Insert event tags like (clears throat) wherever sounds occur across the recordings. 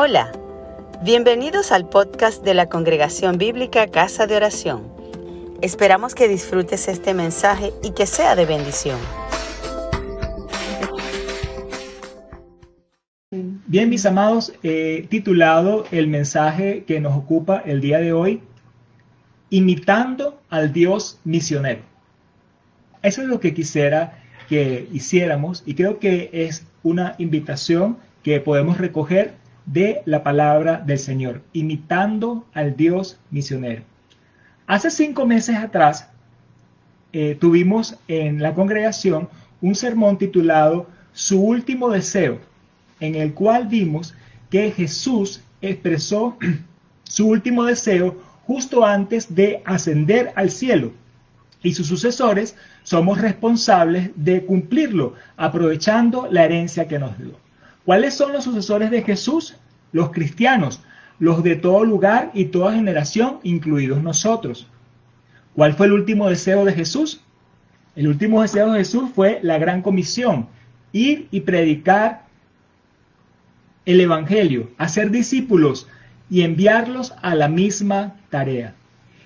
Hola, bienvenidos al podcast de la Congregación Bíblica Casa de Oración. Esperamos que disfrutes este mensaje y que sea de bendición. Bien, mis amados, he titulado el mensaje que nos ocupa el día de hoy, Imitando al Dios misionero. Eso es lo que quisiera que hiciéramos y creo que es una invitación que podemos recoger de la palabra del Señor, imitando al Dios misionero. Hace cinco meses atrás eh, tuvimos en la congregación un sermón titulado Su último deseo, en el cual vimos que Jesús expresó (clears throat) su último deseo justo antes de ascender al cielo y sus sucesores somos responsables de cumplirlo, aprovechando la herencia que nos dio. ¿Cuáles son los sucesores de Jesús? Los cristianos, los de todo lugar y toda generación, incluidos nosotros. ¿Cuál fue el último deseo de Jesús? El último deseo de Jesús fue la gran comisión, ir y predicar el Evangelio, hacer discípulos y enviarlos a la misma tarea.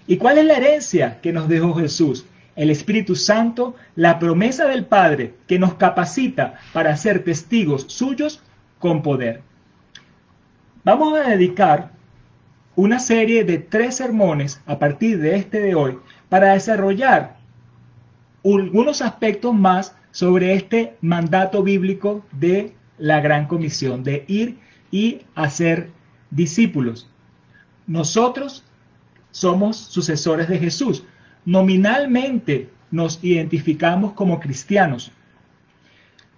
¿Y cuál es la herencia que nos dejó Jesús? el Espíritu Santo, la promesa del Padre que nos capacita para ser testigos suyos con poder. Vamos a dedicar una serie de tres sermones a partir de este de hoy para desarrollar algunos aspectos más sobre este mandato bíblico de la gran comisión, de ir y hacer discípulos. Nosotros somos sucesores de Jesús, nominalmente nos identificamos como cristianos.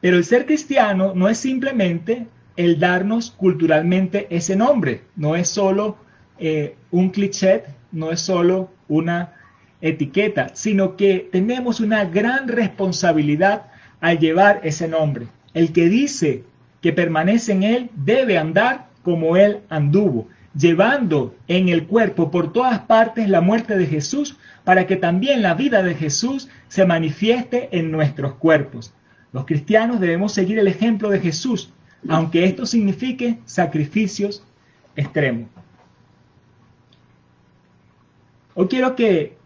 Pero el ser cristiano no es simplemente el darnos culturalmente ese nombre, no es solo eh, un cliché, no es solo una etiqueta, sino que tenemos una gran responsabilidad al llevar ese nombre. El que dice que permanece en él debe andar como él anduvo, llevando en el cuerpo por todas partes la muerte de Jesús para que también la vida de Jesús se manifieste en nuestros cuerpos. Los cristianos debemos seguir el ejemplo de Jesús, aunque esto signifique sacrificios extremos. Hoy quiero que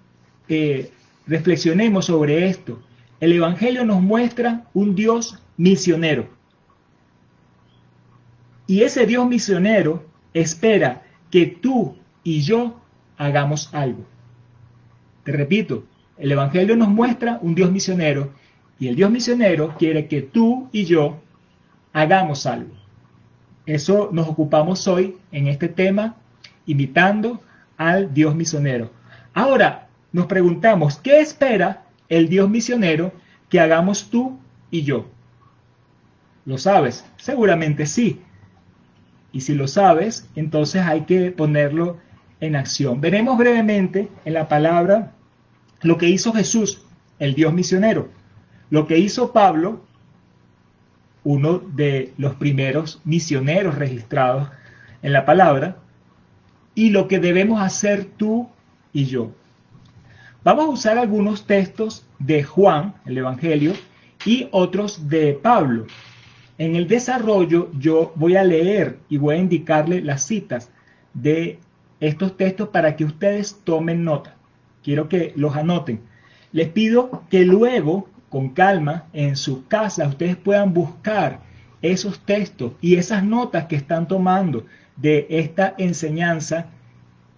reflexionemos sobre esto. El Evangelio nos muestra un Dios misionero. Y ese Dios misionero espera que tú y yo hagamos algo. Te repito, el Evangelio nos muestra un Dios misionero y el Dios misionero quiere que tú y yo hagamos algo. Eso nos ocupamos hoy en este tema, imitando al Dios misionero. Ahora nos preguntamos, ¿qué espera el Dios misionero que hagamos tú y yo? ¿Lo sabes? Seguramente sí. Y si lo sabes, entonces hay que ponerlo en acción. Veremos brevemente en la palabra lo que hizo Jesús, el Dios misionero, lo que hizo Pablo, uno de los primeros misioneros registrados en la palabra, y lo que debemos hacer tú y yo. Vamos a usar algunos textos de Juan, el Evangelio, y otros de Pablo. En el desarrollo yo voy a leer y voy a indicarle las citas de estos textos para que ustedes tomen nota quiero que los anoten. Les pido que luego, con calma, en sus casas, ustedes puedan buscar esos textos y esas notas que están tomando de esta enseñanza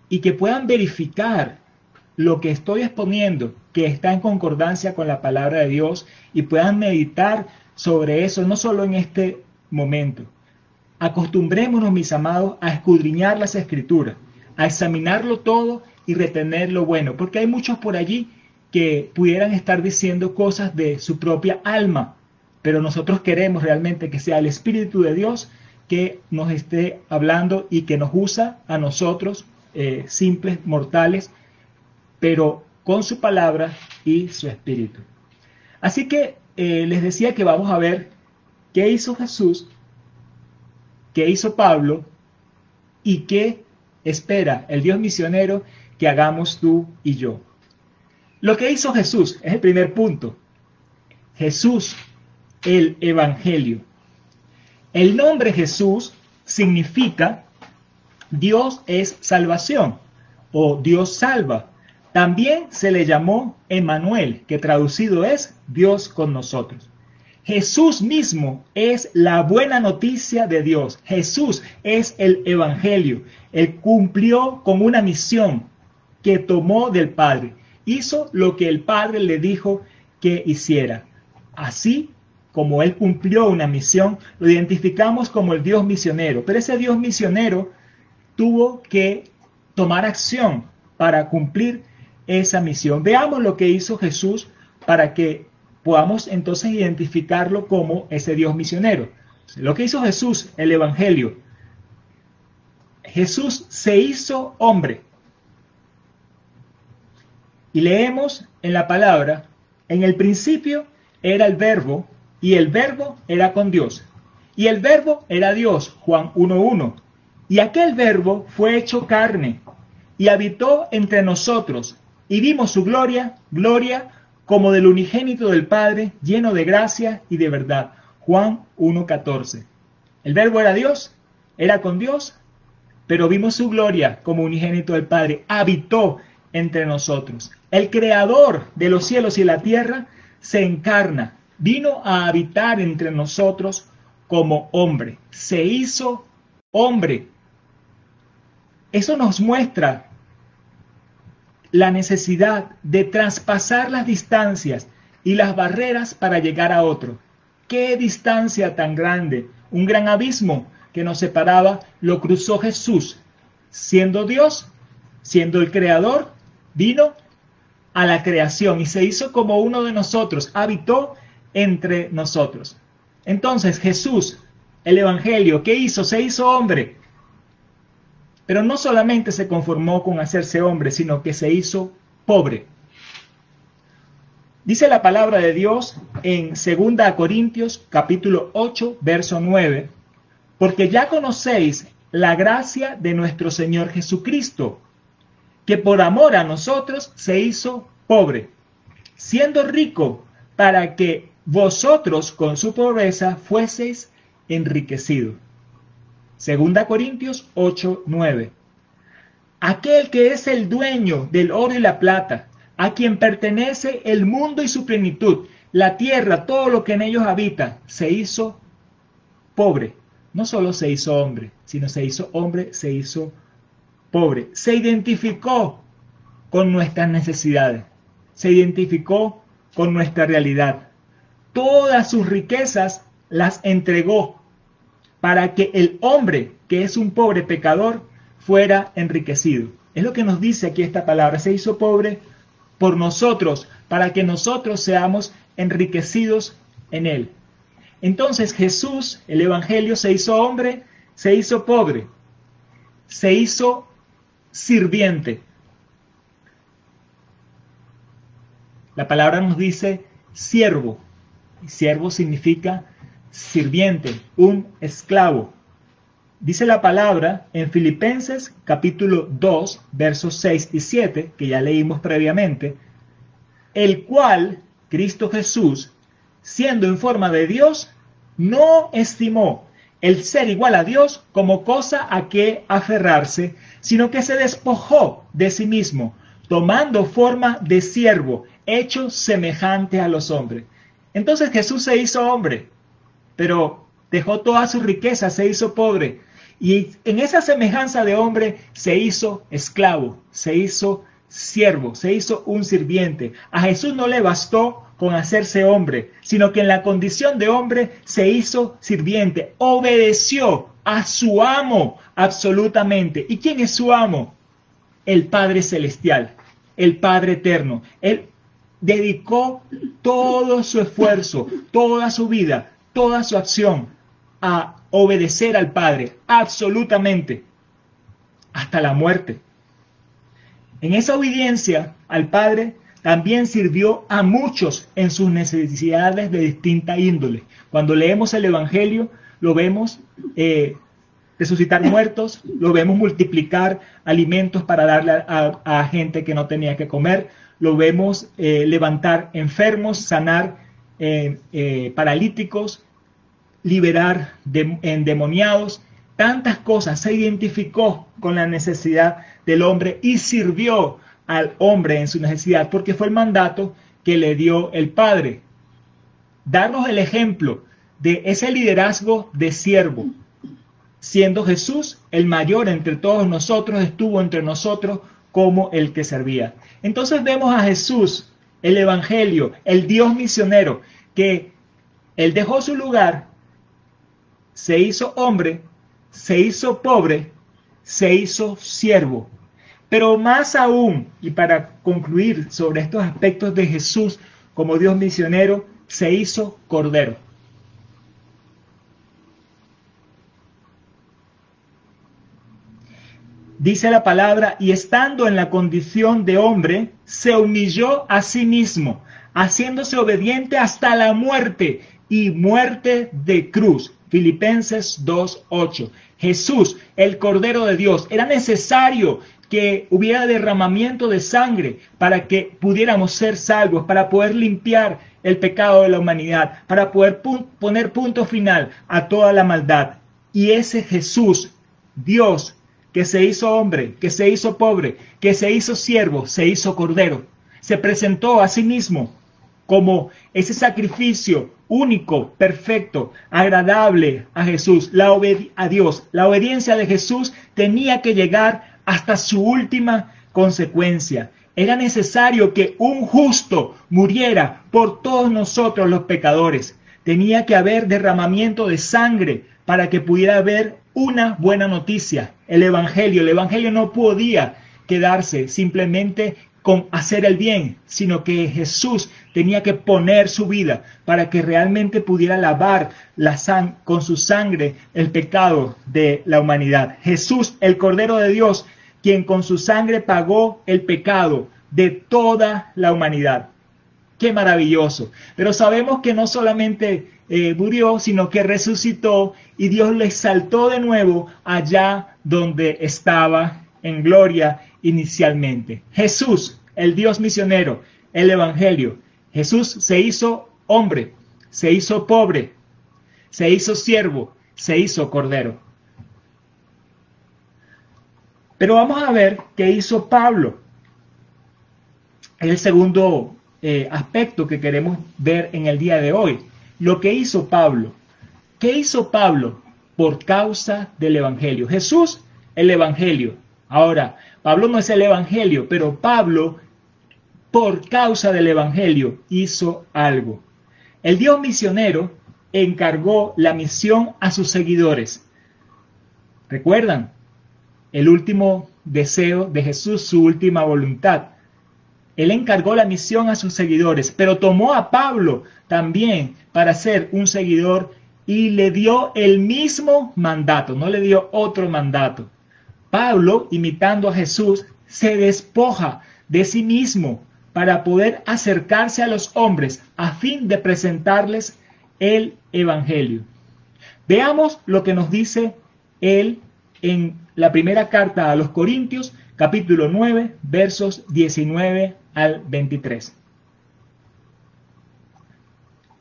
y que puedan verificar lo que estoy exponiendo, que está en concordancia con la palabra de Dios y puedan meditar sobre eso, no solo en este momento. Acostumbrémonos, mis amados, a escudriñar las escrituras, a examinarlo todo y retener lo bueno, porque hay muchos por allí que pudieran estar diciendo cosas de su propia alma, pero nosotros queremos realmente que sea el Espíritu de Dios que nos esté hablando y que nos usa a nosotros, eh, simples mortales, pero con su palabra y su Espíritu. Así que eh, les decía que vamos a ver qué hizo Jesús, qué hizo Pablo y qué espera el Dios misionero que hagamos tú y yo. Lo que hizo Jesús es el primer punto. Jesús, el Evangelio. El nombre Jesús significa Dios es salvación o Dios salva. También se le llamó Emmanuel, que traducido es Dios con nosotros. Jesús mismo es la buena noticia de Dios. Jesús es el Evangelio. Él cumplió con una misión que tomó del Padre. Hizo lo que el Padre le dijo que hiciera. Así como Él cumplió una misión, lo identificamos como el Dios misionero. Pero ese Dios misionero tuvo que tomar acción para cumplir esa misión. Veamos lo que hizo Jesús para que podamos entonces identificarlo como ese Dios misionero. Lo que hizo Jesús, el Evangelio. Jesús se hizo hombre. Y leemos en la palabra, en el principio era el verbo y el verbo era con Dios. Y el verbo era Dios, Juan 1.1. Y aquel verbo fue hecho carne y habitó entre nosotros y vimos su gloria, gloria como del unigénito del Padre, lleno de gracia y de verdad. Juan 1.14. El verbo era Dios, era con Dios, pero vimos su gloria como unigénito del Padre, habitó entre nosotros. El creador de los cielos y la tierra se encarna, vino a habitar entre nosotros como hombre, se hizo hombre. Eso nos muestra la necesidad de traspasar las distancias y las barreras para llegar a otro. ¿Qué distancia tan grande? Un gran abismo que nos separaba lo cruzó Jesús. Siendo Dios, siendo el creador, vino a la creación y se hizo como uno de nosotros, habitó entre nosotros. Entonces Jesús, el Evangelio, ¿qué hizo? Se hizo hombre. Pero no solamente se conformó con hacerse hombre, sino que se hizo pobre. Dice la palabra de Dios en 2 Corintios capítulo 8, verso 9, porque ya conocéis la gracia de nuestro Señor Jesucristo, que por amor a nosotros se hizo pobre, siendo rico para que vosotros con su pobreza fueseis enriquecidos. Segunda Corintios 8, 9. Aquel que es el dueño del oro y la plata, a quien pertenece el mundo y su plenitud, la tierra, todo lo que en ellos habita, se hizo pobre. No solo se hizo hombre, sino se hizo hombre, se hizo pobre. Se identificó con nuestras necesidades, se identificó con nuestra realidad. Todas sus riquezas las entregó para que el hombre, que es un pobre pecador, fuera enriquecido. Es lo que nos dice aquí esta palabra. Se hizo pobre por nosotros, para que nosotros seamos enriquecidos en él. Entonces Jesús, el Evangelio, se hizo hombre, se hizo pobre, se hizo sirviente. La palabra nos dice siervo. Siervo significa sirviente, un esclavo. Dice la palabra en Filipenses capítulo 2, versos 6 y 7, que ya leímos previamente, el cual, Cristo Jesús, siendo en forma de Dios, no estimó el ser igual a Dios como cosa a que aferrarse, sino que se despojó de sí mismo, tomando forma de siervo, hecho semejante a los hombres. Entonces Jesús se hizo hombre, pero dejó toda su riqueza, se hizo pobre. Y en esa semejanza de hombre se hizo esclavo, se hizo siervo, se hizo un sirviente. A Jesús no le bastó con hacerse hombre, sino que en la condición de hombre se hizo sirviente, obedeció a su amo absolutamente. ¿Y quién es su amo? El Padre Celestial, el Padre Eterno. Él dedicó todo su esfuerzo, toda su vida, toda su acción a obedecer al Padre, absolutamente, hasta la muerte. En esa obediencia al Padre también sirvió a muchos en sus necesidades de distinta índole. Cuando leemos el Evangelio, lo vemos eh, resucitar muertos, lo vemos multiplicar alimentos para darle a, gente que no tenía que comer, lo vemos eh, levantar enfermos, sanar eh, paralíticos, liberar endemoniados, tantas cosas, se identificó con la necesidad del hombre y sirvió al hombre en su necesidad, porque fue el mandato que le dio el Padre. Darnos el ejemplo de ese liderazgo de siervo, siendo Jesús el mayor entre todos nosotros, estuvo entre nosotros como el que servía. Entonces vemos a Jesús, el Evangelio, el Dios misionero, que él dejó su lugar, se hizo hombre, se hizo pobre, se hizo siervo. Pero más aún, y para concluir sobre estos aspectos de Jesús como Dios misionero, se hizo cordero. Dice la palabra, y estando en la condición de hombre, se humilló a sí mismo, haciéndose obediente hasta la muerte y muerte de cruz. Filipenses 2.8. Jesús, el Cordero de Dios, era necesario que hubiera derramamiento de sangre para que pudiéramos ser salvos, para poder limpiar el pecado de la humanidad, para poder poner punto final a toda la maldad. Y ese Jesús, Dios, que se hizo hombre, que se hizo pobre, que se hizo siervo, se hizo cordero. Se presentó a sí mismo como ese sacrificio único, perfecto, agradable a Jesús, a Dios. La obediencia de Jesús tenía que llegar hasta su última consecuencia. Era necesario que un justo muriera por todos nosotros los pecadores. Tenía que haber derramamiento de sangre para que pudiera haber una buena noticia, el Evangelio. El Evangelio no podía quedarse simplemente con hacer el bien, sino que Jesús tenía que poner su vida para que realmente pudiera lavar la con su sangre el pecado de la humanidad. Jesús, el Cordero de Dios, quien con su sangre pagó el pecado de toda la humanidad. Qué maravilloso. Pero sabemos que no solamente eh, murió, sino que resucitó y Dios le exaltó de nuevo allá donde estaba en gloria inicialmente. Jesús, el Dios misionero, el Evangelio. Jesús se hizo hombre, se hizo pobre, se hizo siervo, se hizo cordero. Pero vamos a ver qué hizo Pablo. Es el segundo eh, aspecto que queremos ver en el día de hoy. Lo que hizo Pablo. ¿Qué hizo Pablo? Por causa del Evangelio. Jesús, el Evangelio. Ahora, Pablo no es el Evangelio, pero Pablo, por causa del Evangelio, hizo algo. El Dios misionero encargó la misión a sus seguidores. ¿Recuerdan? El último deseo de Jesús, su última voluntad. Él encargó la misión a sus seguidores, pero tomó a Pablo también para ser un seguidor y le dio el mismo mandato, no le dio otro mandato. Pablo, imitando a Jesús, se despoja de sí mismo para poder acercarse a los hombres a fin de presentarles el Evangelio. Veamos lo que nos dice él en la primera carta a los Corintios, capítulo 9, versos 19 al 23.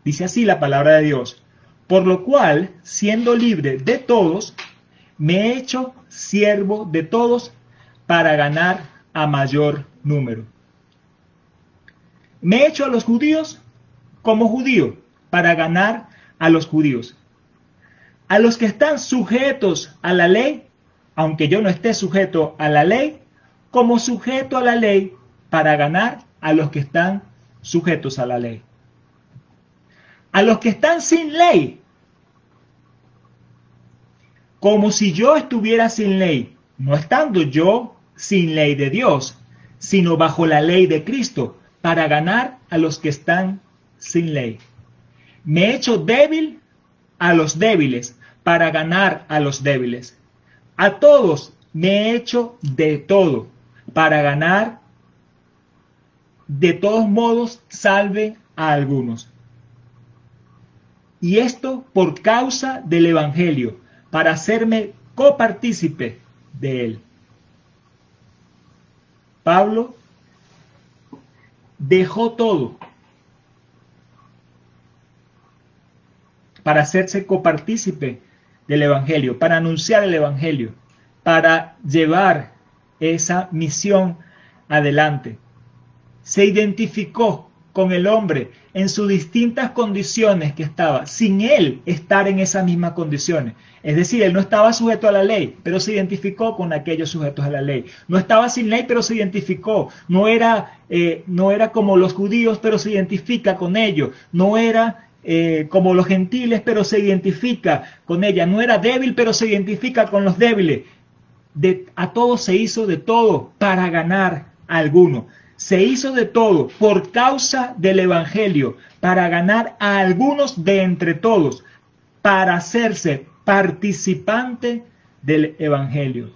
Dice así la palabra de Dios. Por lo cual, siendo libre de todos, me he hecho siervo de todos para ganar a mayor número. Me he hecho a los judíos como judío para ganar a los judíos. A los que están sujetos a la ley, aunque yo no esté sujeto a la ley, como sujeto a la ley para ganar a los que están sujetos a la ley. A los que están sin ley, como si yo estuviera sin ley, no estando yo sin ley de Dios, sino bajo la ley de Cristo, para ganar a los que están sin ley. Me he hecho débil a los débiles, para ganar a los débiles. A todos me he hecho de todo, para ganar de todos modos salve a algunos. Y esto por causa del Evangelio, para hacerme copartícipe de él. Pablo dejó todo para hacerse copartícipe del Evangelio, para anunciar el Evangelio, para llevar esa misión adelante. Se identificó con el hombre en sus distintas condiciones que estaba, sin él estar en esas mismas condiciones. Es decir, él no estaba sujeto a la ley, pero se identificó con aquellos sujetos a la ley. No estaba sin ley, pero se identificó. No era, eh, no era como los judíos, pero se identifica con ellos. No era eh, como los gentiles, pero se identifica con ella. No era débil, pero se identifica con los débiles. A todos se hizo de todo para ganar a alguno. Se hizo de todo por causa del Evangelio, para ganar a algunos de entre todos, para hacerse participante del Evangelio.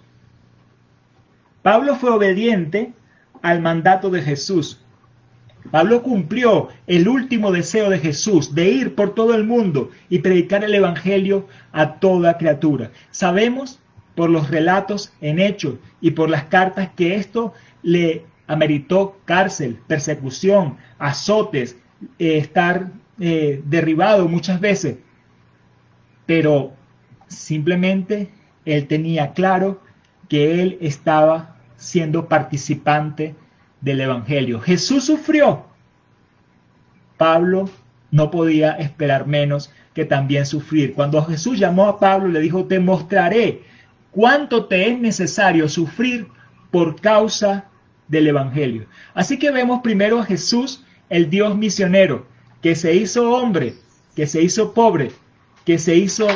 Pablo fue obediente al mandato de Jesús. Pablo cumplió el último deseo de Jesús de ir por todo el mundo y predicar el Evangelio a toda criatura. Sabemos por los relatos en hechos y por las cartas que esto le ameritó cárcel, persecución, azotes, eh, estar eh, derribado muchas veces. Pero Simplemente él tenía claro que él estaba siendo participante del Evangelio. Jesús sufrió. Pablo no podía esperar menos que también sufrir. Cuando Jesús llamó a Pablo, le dijo, te mostraré cuánto te es necesario sufrir por causa del Evangelio. Así que vemos primero a Jesús, el Dios misionero, que se hizo hombre, que se hizo pobre, que se hizo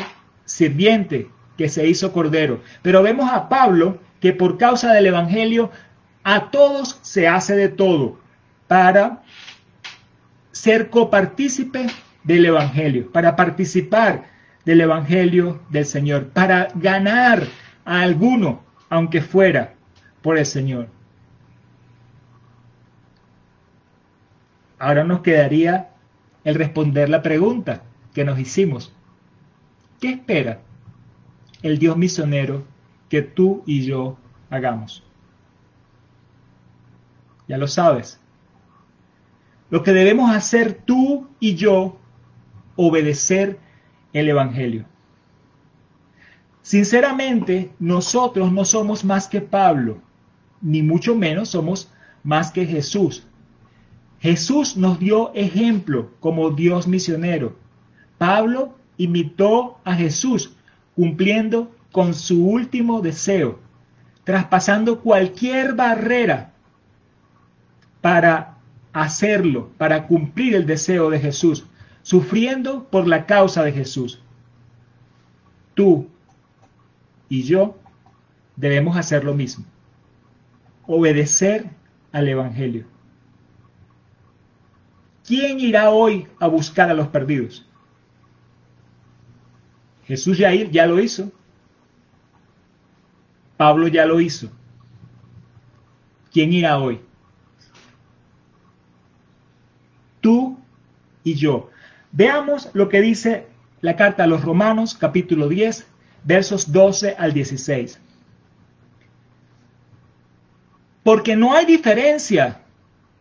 sirviente que se hizo cordero. Pero vemos a Pablo que por causa del Evangelio a todos se hace de todo para ser copartícipe del Evangelio, para participar del Evangelio del Señor, para ganar a alguno, aunque fuera por el Señor. Ahora nos quedaría el responder la pregunta que nos hicimos. ¿Qué espera el Dios misionero que tú y yo hagamos? Ya lo sabes. Lo que debemos hacer tú y yo, obedecer el Evangelio. Sinceramente, nosotros no somos más que Pablo, ni mucho menos somos más que Jesús. Jesús nos dio ejemplo como Dios misionero. Pablo imitó a Jesús, cumpliendo con su último deseo, traspasando cualquier barrera para hacerlo, para cumplir el deseo de Jesús, sufriendo por la causa de Jesús. Tú y yo debemos hacer lo mismo, obedecer al Evangelio. ¿Quién irá hoy a buscar a los perdidos? Jesús ya, ya lo hizo. Pablo ya lo hizo. ¿Quién irá hoy? Tú y yo. Veamos lo que dice la carta a los Romanos, capítulo 10, versos 12 al 16. Porque no hay diferencia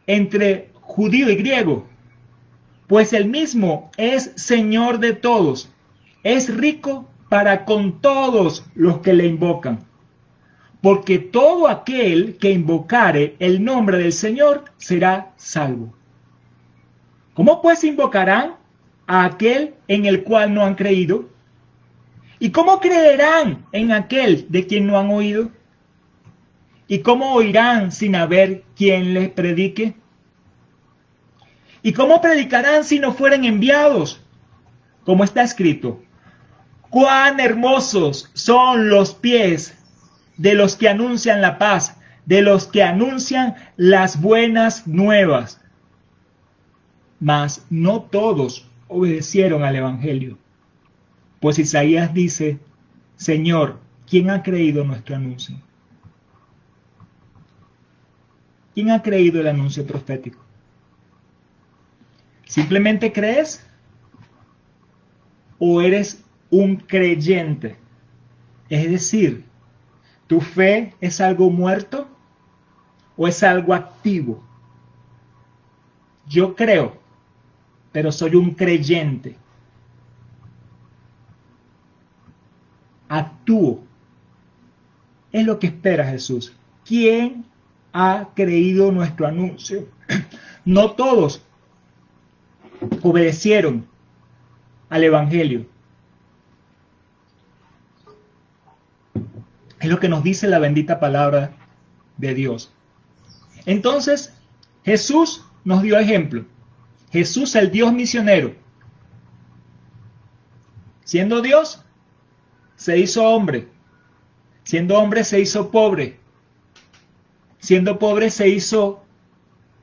entre judío y griego, pues el mismo es Señor de todos es rico para con todos los que le invocan. Porque todo aquel que invocare el nombre del Señor será salvo. ¿Cómo pues invocarán a aquel en el cual no han creído? ¿Y cómo creerán en aquel de quien no han oído? ¿Y cómo oirán sin haber quien les predique? ¿Y cómo predicarán si no fueren enviados? Como está escrito, Cuán hermosos son los pies de los que anuncian la paz, de los que anuncian las buenas nuevas. Mas no todos obedecieron al Evangelio. Pues Isaías dice, Señor, ¿quién ha creído nuestro anuncio? ¿Quién ha creído el anuncio profético? ¿Simplemente crees? ¿O eres un creyente. Es decir, ¿tu fe es algo muerto o es algo activo? Yo creo, pero soy un creyente. actúo. Es lo que espera Jesús. ¿Quién ha creído nuestro anuncio? (clears throat) No todos obedecieron al Evangelio. Es lo que nos dice la bendita palabra de Dios. Entonces, Jesús nos dio ejemplo. Jesús, el Dios misionero, siendo Dios, se hizo hombre. Siendo hombre, se hizo pobre. Siendo pobre, se hizo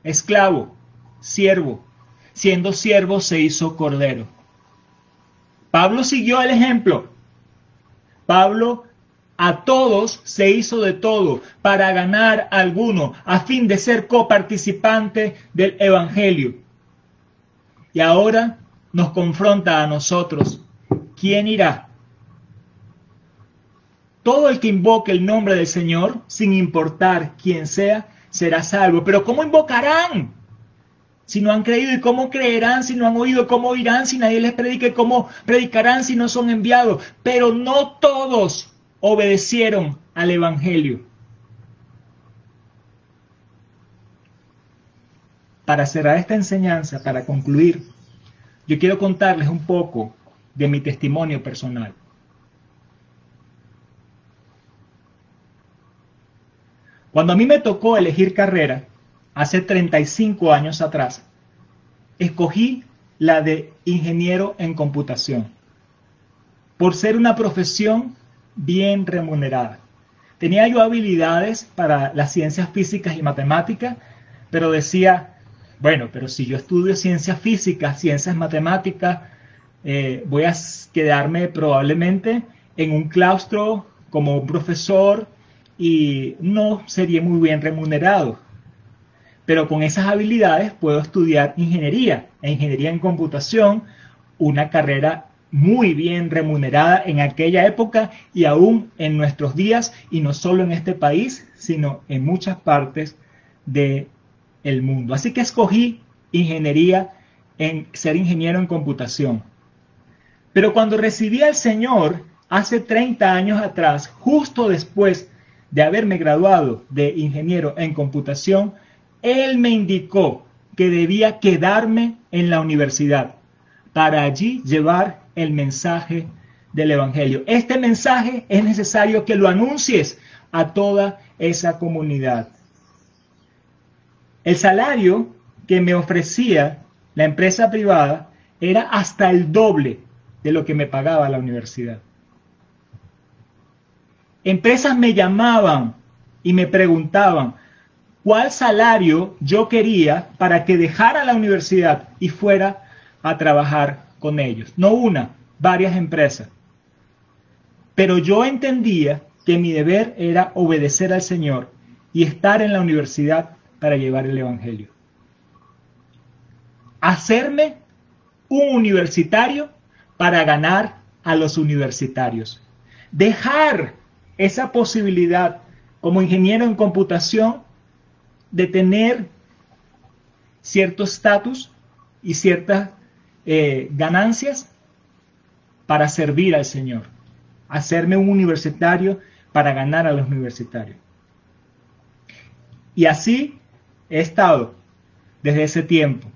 esclavo, siervo. Siendo siervo, se hizo cordero. Pablo siguió el ejemplo. Pablo a todos se hizo de todo para ganar alguno, a fin de ser coparticipante del Evangelio. Y ahora nos confronta a nosotros. ¿Quién irá? Todo el que invoque el nombre del Señor, sin importar quién sea, será salvo. Pero ¿cómo invocarán? Si no han creído, ¿y cómo creerán si no han oído? ¿Cómo oirán si nadie les predique? ¿Cómo predicarán si no son enviados? Pero no todos obedecieron al Evangelio. Para cerrar esta enseñanza, para concluir, yo quiero contarles un poco de mi testimonio personal. Cuando a mí me tocó elegir carrera, hace 35 años atrás, escogí la de ingeniero en computación, por ser una profesión bien remunerada. Tenía yo habilidades para las ciencias físicas y matemáticas, pero decía, bueno, pero si yo estudio ciencias físicas, ciencias matemáticas, eh, voy a quedarme probablemente en un claustro como un profesor y no sería muy bien remunerado. Pero con esas habilidades puedo estudiar ingeniería, e ingeniería en computación, una carrera muy bien remunerada en aquella época y aún en nuestros días, y no solo en este país, sino en muchas partes del el mundo. Así que escogí ingeniería en ser ingeniero en computación. Pero cuando recibí al Señor hace 30 años atrás, justo después de haberme graduado de ingeniero en computación, Él me indicó que debía quedarme en la universidad para allí llevar el mensaje del Evangelio. Este mensaje es necesario que lo anuncies a toda esa comunidad. El salario que me ofrecía la empresa privada era hasta el doble de lo que me pagaba la universidad. Empresas me llamaban y me preguntaban cuál salario yo quería para que dejara la universidad y fuera a trabajar con ellos. No una, varias empresas. Pero yo entendía que mi deber era obedecer al Señor y estar en la universidad para llevar el Evangelio. Hacerme un universitario para ganar a los universitarios. Dejar esa posibilidad como ingeniero en computación de tener cierto estatus y ciertas eh, ganancias para servir al Señor, hacerme un universitario para ganar a los universitarios. Y así he estado desde ese tiempo.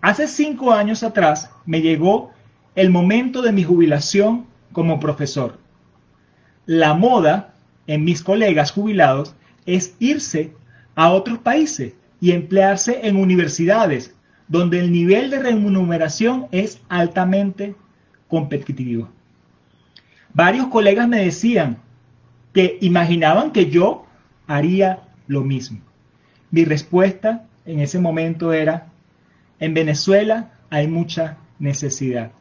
Hace cinco años atrás me llegó el momento de mi jubilación como profesor. La moda en mis colegas jubilados es irse a otros países y emplearse en universidades donde el nivel de remuneración es altamente competitivo. Varios colegas me decían que imaginaban que yo haría lo mismo. Mi respuesta en ese momento era, en Venezuela hay mucha necesidad.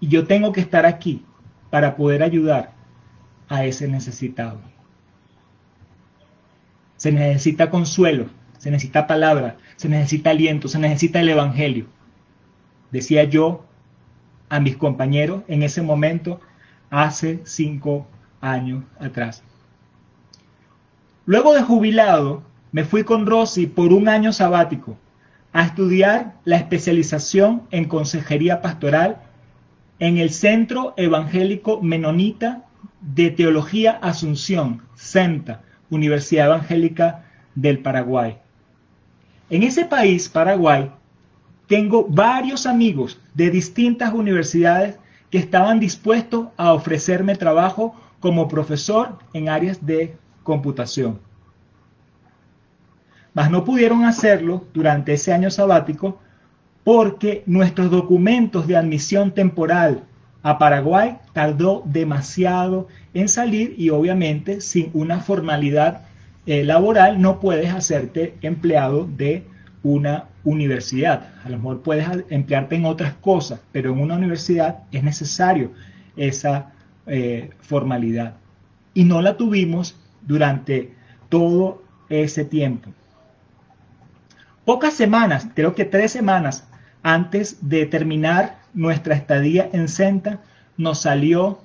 Y yo tengo que estar aquí para poder ayudar a ese necesitado. Se necesita consuelo, se necesita palabra, se necesita aliento, se necesita el Evangelio. Decía yo a mis compañeros en ese momento hace cinco años atrás. Luego de jubilado, me fui con Rosy por un año sabático a estudiar la especialización en consejería pastoral en el Centro Evangélico Menonita de Teología Asunción, CENTA, Universidad Evangélica del Paraguay. En ese país, Paraguay, tengo varios amigos de distintas universidades que estaban dispuestos a ofrecerme trabajo como profesor en áreas de computación. Mas no pudieron hacerlo durante ese año sabático porque nuestros documentos de admisión temporal a Paraguay tardó demasiado en salir y obviamente sin una formalidad eh, laboral no puedes hacerte empleado de una universidad. A lo mejor puedes emplearte en otras cosas, pero en una universidad es necesario esa eh, formalidad. Y no la tuvimos durante todo ese tiempo. Pocas semanas, creo que tres semanas antes de terminar nuestra estadía en Senta, nos salió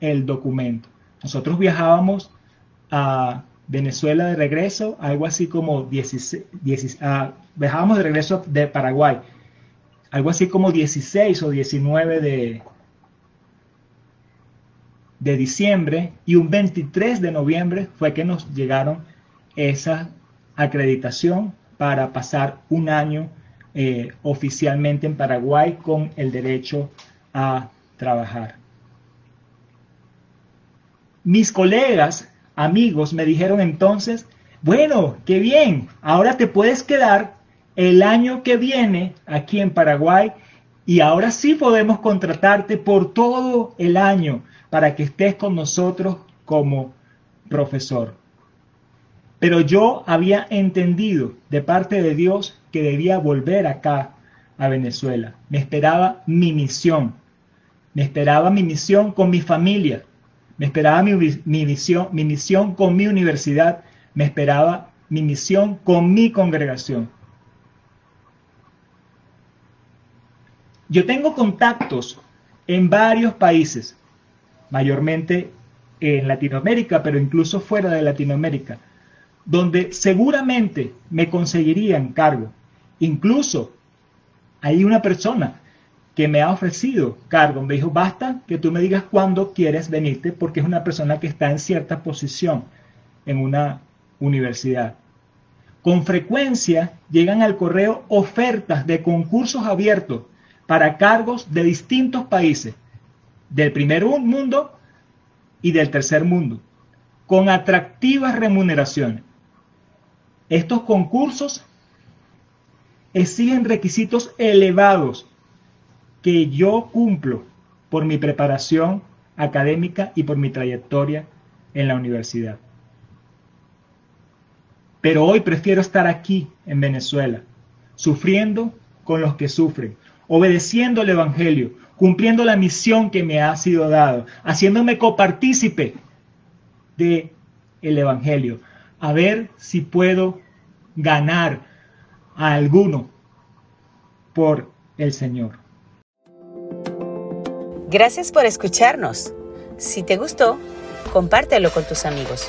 el documento. Nosotros viajábamos a Venezuela de regreso, algo así como 16, ah, viajábamos de regreso de Paraguay, algo así como 16 o 19 de, de diciembre y un 23 de noviembre fue que nos llegaron esa acreditación para pasar un año eh, oficialmente en Paraguay con el derecho a trabajar. Mis colegas, amigos, me dijeron entonces, bueno, qué bien, ahora te puedes quedar el año que viene aquí en Paraguay y ahora sí podemos contratarte por todo el año para que estés con nosotros como profesor. Pero yo había entendido de parte de Dios que debía volver acá a Venezuela. Me esperaba mi misión. Me esperaba mi misión con mi familia. Me esperaba mi, misión, mi misión con mi universidad. Me esperaba mi misión con mi congregación. Yo tengo contactos en varios países, mayormente en Latinoamérica, pero incluso fuera de Latinoamérica donde seguramente me conseguirían cargo. Incluso hay una persona que me ha ofrecido cargo. Me dijo, basta que tú me digas cuándo quieres venirte porque es una persona que está en cierta posición en una universidad. Con frecuencia llegan al correo ofertas de concursos abiertos para cargos de distintos países, del primer mundo y del tercer mundo, con atractivas remuneraciones. Estos concursos exigen requisitos elevados que yo cumplo por mi preparación académica y por mi trayectoria en la universidad. Pero hoy prefiero estar aquí en Venezuela, sufriendo con los que sufren, obedeciendo el Evangelio, cumpliendo la misión que me ha sido dado, haciéndome copartícipe de el Evangelio, a ver si puedo ganar a alguno por el Señor. Gracias por escucharnos. Si te gustó, compártelo con tus amigos.